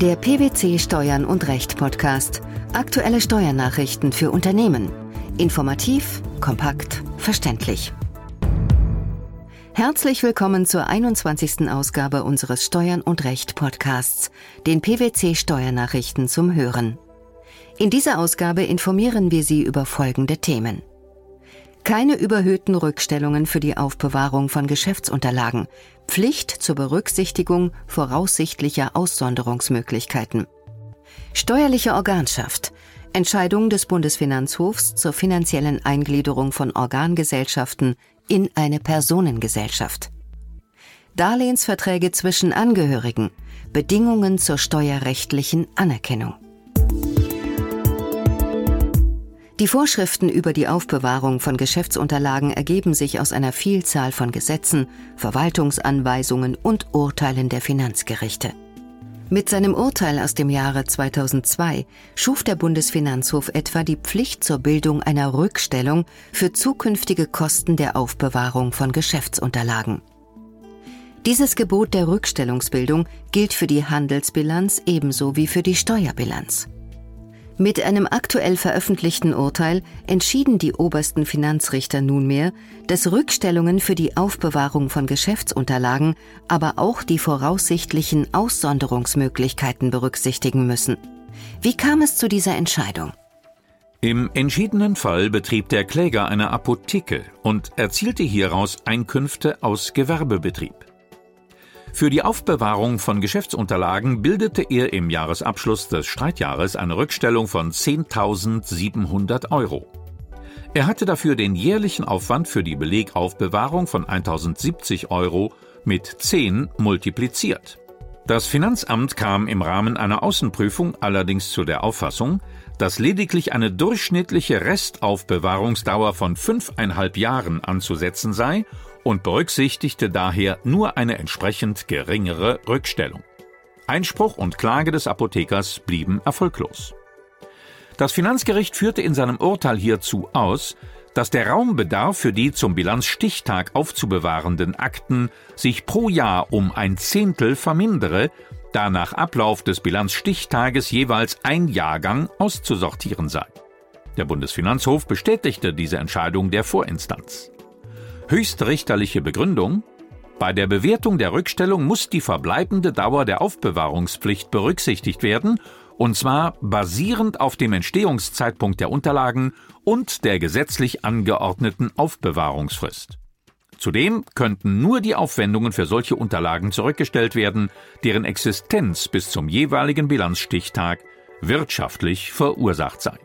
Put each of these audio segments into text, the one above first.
Der PwC Steuern und Recht Podcast. Aktuelle Steuernachrichten für Unternehmen. Informativ, kompakt, verständlich. Herzlich willkommen zur 21. Ausgabe unseres Steuern und Recht Podcasts, den PwC Steuernachrichten zum Hören. In dieser Ausgabe informieren wir Sie über folgende Themen. Keine überhöhten Rückstellungen für die Aufbewahrung von Geschäftsunterlagen. Pflicht zur Berücksichtigung voraussichtlicher Aussonderungsmöglichkeiten. Steuerliche Organschaft. Entscheidung des Bundesfinanzhofs zur finanziellen Eingliederung von Organgesellschaften in eine Personengesellschaft. Darlehensverträge zwischen Angehörigen. Bedingungen zur steuerrechtlichen Anerkennung. Die Vorschriften über die Aufbewahrung von Geschäftsunterlagen ergeben sich aus einer Vielzahl von Gesetzen, Verwaltungsanweisungen und Urteilen der Finanzgerichte. Mit seinem Urteil aus dem Jahre 2002 schuf der Bundesfinanzhof etwa die Pflicht zur Bildung einer Rückstellung für zukünftige Kosten der Aufbewahrung von Geschäftsunterlagen. Dieses Gebot der Rückstellungsbildung gilt für die Handelsbilanz ebenso wie für die Steuerbilanz. Mit einem aktuell veröffentlichten Urteil entschieden die obersten Finanzrichter nunmehr, dass Rückstellungen für die Aufbewahrung von Geschäftsunterlagen aber auch die voraussichtlichen Aussonderungsmöglichkeiten berücksichtigen müssen. Wie kam es zu dieser Entscheidung? Im entschiedenen Fall betrieb der Kläger eine Apotheke und erzielte hieraus Einkünfte aus Gewerbebetrieb. Für die Aufbewahrung von Geschäftsunterlagen bildete er im Jahresabschluss des Streitjahres eine Rückstellung von 10.700 Euro. Er hatte dafür den jährlichen Aufwand für die Belegaufbewahrung von 1.070 Euro mit 10 multipliziert. Das Finanzamt kam im Rahmen einer Außenprüfung allerdings zu der Auffassung, dass lediglich eine durchschnittliche Restaufbewahrungsdauer von fünfeinhalb Jahren anzusetzen sei und berücksichtigte daher nur eine entsprechend geringere Rückstellung. Einspruch und Klage des Apothekers blieben erfolglos. Das Finanzgericht führte in seinem Urteil hierzu aus, dass der Raumbedarf für die zum Bilanzstichtag aufzubewahrenden Akten sich pro Jahr um ein Zehntel vermindere, da nach Ablauf des Bilanzstichtages jeweils ein Jahrgang auszusortieren sei. Der Bundesfinanzhof bestätigte diese Entscheidung der Vorinstanz. Höchstrichterliche Begründung bei der Bewertung der Rückstellung muss die verbleibende Dauer der Aufbewahrungspflicht berücksichtigt werden, und zwar basierend auf dem Entstehungszeitpunkt der Unterlagen und der gesetzlich angeordneten Aufbewahrungsfrist. Zudem könnten nur die Aufwendungen für solche Unterlagen zurückgestellt werden, deren Existenz bis zum jeweiligen Bilanzstichtag wirtschaftlich verursacht sei.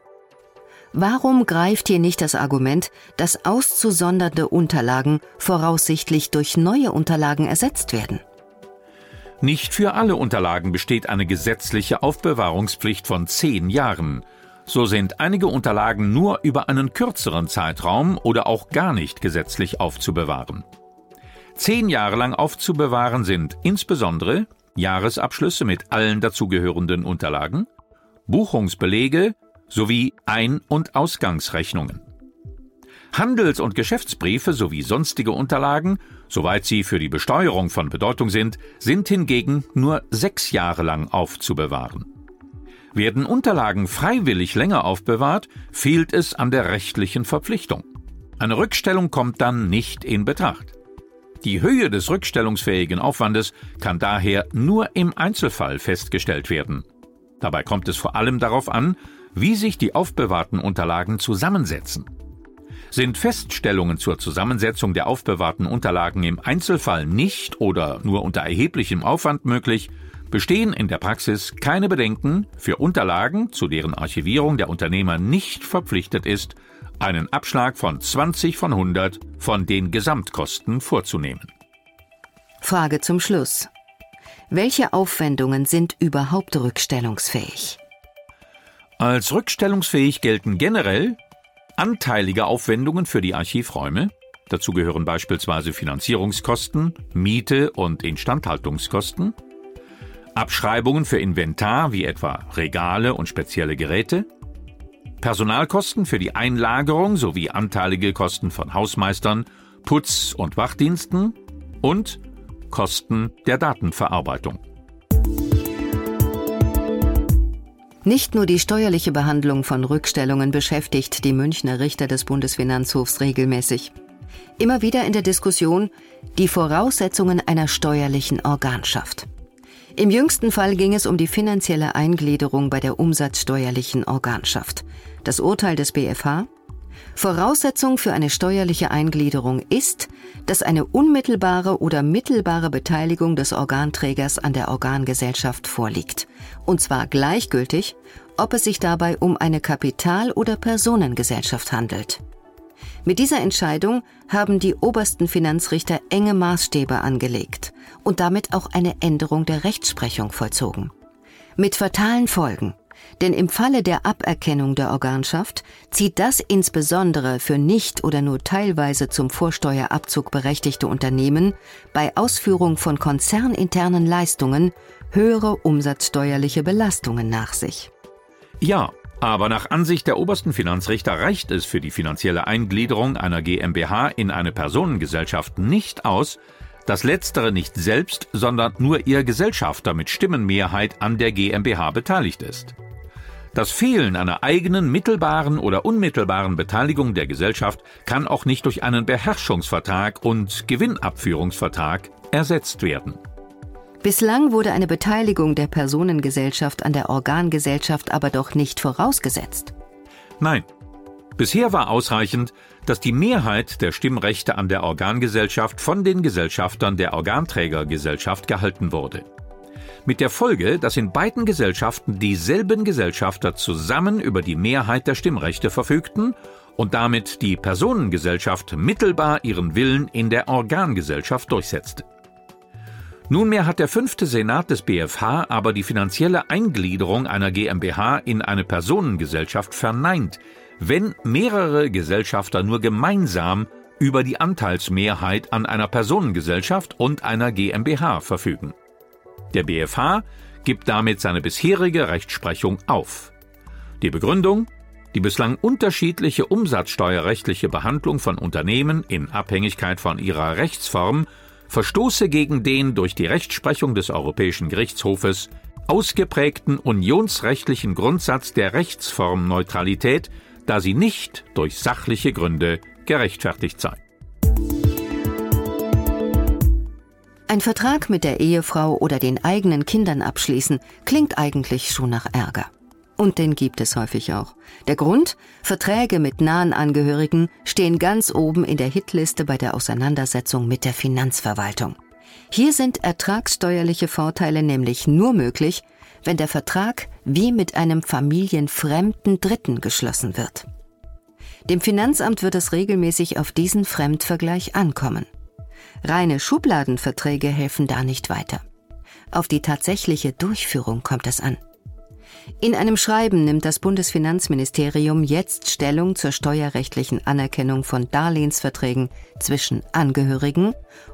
Warum greift hier nicht das Argument, dass auszusondernde Unterlagen voraussichtlich durch neue Unterlagen ersetzt werden? Nicht für alle Unterlagen besteht eine gesetzliche Aufbewahrungspflicht von zehn Jahren. So sind einige Unterlagen nur über einen kürzeren Zeitraum oder auch gar nicht gesetzlich aufzubewahren. Zehn Jahre lang aufzubewahren sind insbesondere Jahresabschlüsse mit allen dazugehörenden Unterlagen, Buchungsbelege, sowie Ein- und Ausgangsrechnungen. Handels- und Geschäftsbriefe sowie sonstige Unterlagen, soweit sie für die Besteuerung von Bedeutung sind, sind hingegen nur sechs Jahre lang aufzubewahren. Werden Unterlagen freiwillig länger aufbewahrt, fehlt es an der rechtlichen Verpflichtung. Eine Rückstellung kommt dann nicht in Betracht. Die Höhe des rückstellungsfähigen Aufwandes kann daher nur im Einzelfall festgestellt werden. Dabei kommt es vor allem darauf an, wie sich die aufbewahrten Unterlagen zusammensetzen. Sind Feststellungen zur Zusammensetzung der aufbewahrten Unterlagen im Einzelfall nicht oder nur unter erheblichem Aufwand möglich, bestehen in der Praxis keine Bedenken, für Unterlagen, zu deren Archivierung der Unternehmer nicht verpflichtet ist, einen Abschlag von 20 von 100 von den Gesamtkosten vorzunehmen. Frage zum Schluss. Welche Aufwendungen sind überhaupt rückstellungsfähig? Als rückstellungsfähig gelten generell anteilige Aufwendungen für die Archivräume, dazu gehören beispielsweise Finanzierungskosten, Miete und Instandhaltungskosten, Abschreibungen für Inventar wie etwa Regale und spezielle Geräte, Personalkosten für die Einlagerung sowie anteilige Kosten von Hausmeistern, Putz- und Wachdiensten und Kosten der Datenverarbeitung. Nicht nur die steuerliche Behandlung von Rückstellungen beschäftigt die Münchner Richter des Bundesfinanzhofs regelmäßig. Immer wieder in der Diskussion die Voraussetzungen einer steuerlichen Organschaft. Im jüngsten Fall ging es um die finanzielle Eingliederung bei der umsatzsteuerlichen Organschaft. Das Urteil des BfH Voraussetzung für eine steuerliche Eingliederung ist, dass eine unmittelbare oder mittelbare Beteiligung des Organträgers an der Organgesellschaft vorliegt, und zwar gleichgültig, ob es sich dabei um eine Kapital- oder Personengesellschaft handelt. Mit dieser Entscheidung haben die obersten Finanzrichter enge Maßstäbe angelegt und damit auch eine Änderung der Rechtsprechung vollzogen. Mit fatalen Folgen denn im Falle der Aberkennung der Organschaft zieht das insbesondere für nicht oder nur teilweise zum Vorsteuerabzug berechtigte Unternehmen bei Ausführung von konzerninternen Leistungen höhere umsatzsteuerliche Belastungen nach sich. Ja, aber nach Ansicht der obersten Finanzrichter reicht es für die finanzielle Eingliederung einer GmbH in eine Personengesellschaft nicht aus, dass letztere nicht selbst, sondern nur ihr Gesellschafter mit Stimmenmehrheit an der GmbH beteiligt ist. Das Fehlen einer eigenen mittelbaren oder unmittelbaren Beteiligung der Gesellschaft kann auch nicht durch einen Beherrschungsvertrag und Gewinnabführungsvertrag ersetzt werden. Bislang wurde eine Beteiligung der Personengesellschaft an der Organgesellschaft aber doch nicht vorausgesetzt. Nein. Bisher war ausreichend, dass die Mehrheit der Stimmrechte an der Organgesellschaft von den Gesellschaftern der Organträgergesellschaft gehalten wurde mit der Folge, dass in beiden Gesellschaften dieselben Gesellschafter zusammen über die Mehrheit der Stimmrechte verfügten und damit die Personengesellschaft mittelbar ihren Willen in der Organgesellschaft durchsetzte. Nunmehr hat der fünfte Senat des BfH aber die finanzielle Eingliederung einer GmbH in eine Personengesellschaft verneint, wenn mehrere Gesellschafter nur gemeinsam über die Anteilsmehrheit an einer Personengesellschaft und einer GmbH verfügen. Der BfH gibt damit seine bisherige Rechtsprechung auf. Die Begründung die bislang unterschiedliche umsatzsteuerrechtliche Behandlung von Unternehmen in Abhängigkeit von ihrer Rechtsform verstoße gegen den durch die Rechtsprechung des Europäischen Gerichtshofes ausgeprägten unionsrechtlichen Grundsatz der Rechtsformneutralität, da sie nicht durch sachliche Gründe gerechtfertigt sei. Ein Vertrag mit der Ehefrau oder den eigenen Kindern abschließen klingt eigentlich schon nach Ärger. Und den gibt es häufig auch. Der Grund? Verträge mit nahen Angehörigen stehen ganz oben in der Hitliste bei der Auseinandersetzung mit der Finanzverwaltung. Hier sind ertragssteuerliche Vorteile nämlich nur möglich, wenn der Vertrag wie mit einem familienfremden Dritten geschlossen wird. Dem Finanzamt wird es regelmäßig auf diesen Fremdvergleich ankommen. Reine Schubladenverträge helfen da nicht weiter. Auf die tatsächliche Durchführung kommt es an. In einem Schreiben nimmt das Bundesfinanzministerium jetzt Stellung zur steuerrechtlichen Anerkennung von Darlehensverträgen zwischen Angehörigen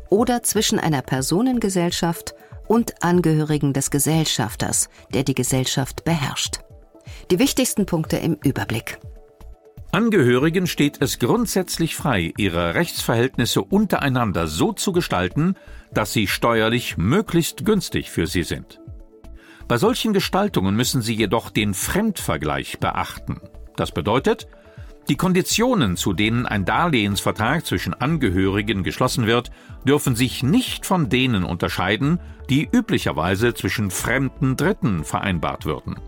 oder zwischen einer Personengesellschaft und Angehörigen des Gesellschafters, der die Gesellschaft beherrscht. Die wichtigsten Punkte im Überblick. Angehörigen steht es grundsätzlich frei, ihre Rechtsverhältnisse untereinander so zu gestalten, dass sie steuerlich möglichst günstig für sie sind. Bei solchen Gestaltungen müssen sie jedoch den Fremdvergleich beachten. Das bedeutet, die Konditionen, zu denen ein Darlehensvertrag zwischen Angehörigen geschlossen wird, dürfen sich nicht von denen unterscheiden, die üblicherweise zwischen fremden Dritten vereinbart würden.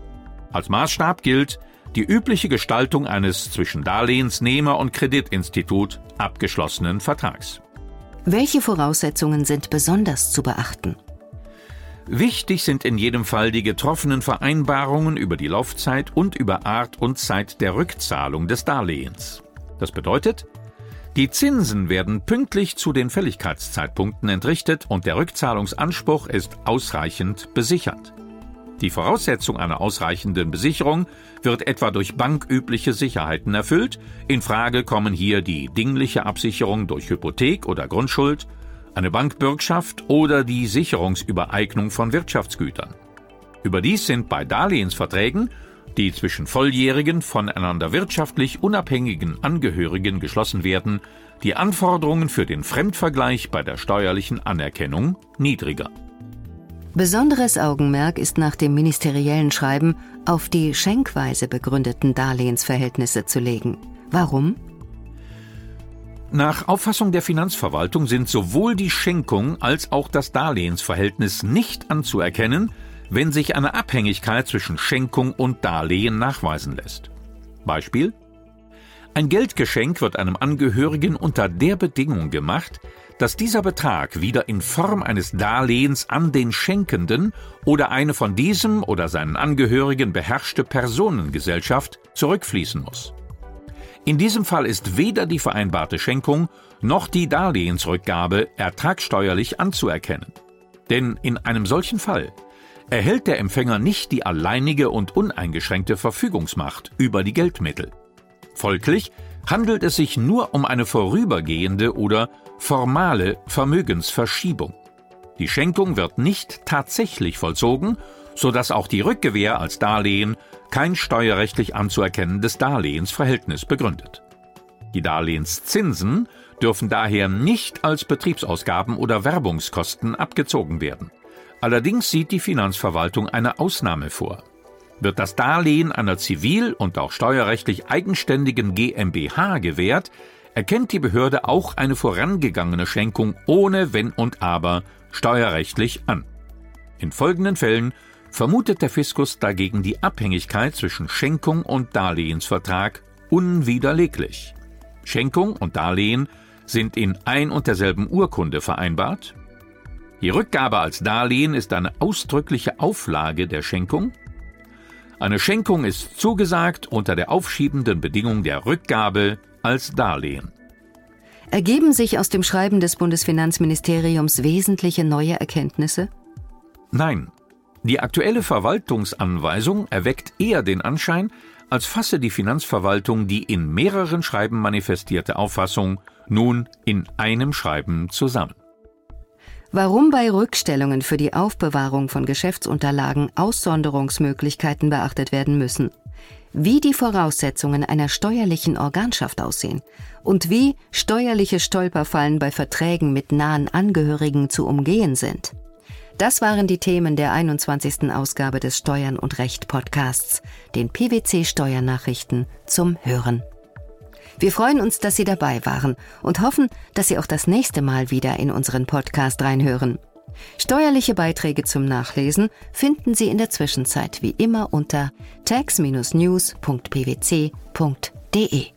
Als Maßstab gilt, die übliche Gestaltung eines zwischen Darlehensnehmer und Kreditinstitut abgeschlossenen Vertrags. Welche Voraussetzungen sind besonders zu beachten? Wichtig sind in jedem Fall die getroffenen Vereinbarungen über die Laufzeit und über Art und Zeit der Rückzahlung des Darlehens. Das bedeutet, die Zinsen werden pünktlich zu den Fälligkeitszeitpunkten entrichtet und der Rückzahlungsanspruch ist ausreichend besichert. Die Voraussetzung einer ausreichenden Besicherung wird etwa durch bankübliche Sicherheiten erfüllt. In Frage kommen hier die dingliche Absicherung durch Hypothek oder Grundschuld, eine Bankbürgschaft oder die Sicherungsübereignung von Wirtschaftsgütern. Überdies sind bei Darlehensverträgen, die zwischen volljährigen, voneinander wirtschaftlich unabhängigen Angehörigen geschlossen werden, die Anforderungen für den Fremdvergleich bei der steuerlichen Anerkennung niedriger. Besonderes Augenmerk ist nach dem ministeriellen Schreiben auf die schenkweise begründeten Darlehensverhältnisse zu legen. Warum? Nach Auffassung der Finanzverwaltung sind sowohl die Schenkung als auch das Darlehensverhältnis nicht anzuerkennen, wenn sich eine Abhängigkeit zwischen Schenkung und Darlehen nachweisen lässt. Beispiel Ein Geldgeschenk wird einem Angehörigen unter der Bedingung gemacht, dass dieser Betrag wieder in Form eines Darlehens an den Schenkenden oder eine von diesem oder seinen Angehörigen beherrschte Personengesellschaft zurückfließen muss. In diesem Fall ist weder die vereinbarte Schenkung noch die Darlehensrückgabe ertragsteuerlich anzuerkennen. Denn in einem solchen Fall erhält der Empfänger nicht die alleinige und uneingeschränkte Verfügungsmacht über die Geldmittel. Folglich handelt es sich nur um eine vorübergehende oder formale Vermögensverschiebung. Die Schenkung wird nicht tatsächlich vollzogen, so dass auch die Rückgewähr als Darlehen kein steuerrechtlich anzuerkennendes Darlehensverhältnis begründet. Die Darlehenszinsen dürfen daher nicht als Betriebsausgaben oder Werbungskosten abgezogen werden. Allerdings sieht die Finanzverwaltung eine Ausnahme vor. Wird das Darlehen einer zivil und auch steuerrechtlich eigenständigen GmbH gewährt, erkennt die Behörde auch eine vorangegangene Schenkung ohne Wenn und Aber steuerrechtlich an. In folgenden Fällen vermutet der Fiskus dagegen die Abhängigkeit zwischen Schenkung und Darlehensvertrag unwiderleglich. Schenkung und Darlehen sind in ein und derselben Urkunde vereinbart. Die Rückgabe als Darlehen ist eine ausdrückliche Auflage der Schenkung eine Schenkung ist zugesagt unter der aufschiebenden Bedingung der Rückgabe als Darlehen. Ergeben sich aus dem Schreiben des Bundesfinanzministeriums wesentliche neue Erkenntnisse? Nein. Die aktuelle Verwaltungsanweisung erweckt eher den Anschein, als fasse die Finanzverwaltung die in mehreren Schreiben manifestierte Auffassung nun in einem Schreiben zusammen. Warum bei Rückstellungen für die Aufbewahrung von Geschäftsunterlagen Aussonderungsmöglichkeiten beachtet werden müssen, wie die Voraussetzungen einer steuerlichen Organschaft aussehen und wie steuerliche Stolperfallen bei Verträgen mit nahen Angehörigen zu umgehen sind. Das waren die Themen der 21. Ausgabe des Steuern und Recht Podcasts, den PwC Steuernachrichten zum Hören. Wir freuen uns, dass Sie dabei waren und hoffen, dass Sie auch das nächste Mal wieder in unseren Podcast reinhören. Steuerliche Beiträge zum Nachlesen finden Sie in der Zwischenzeit wie immer unter tax-news.pwc.de.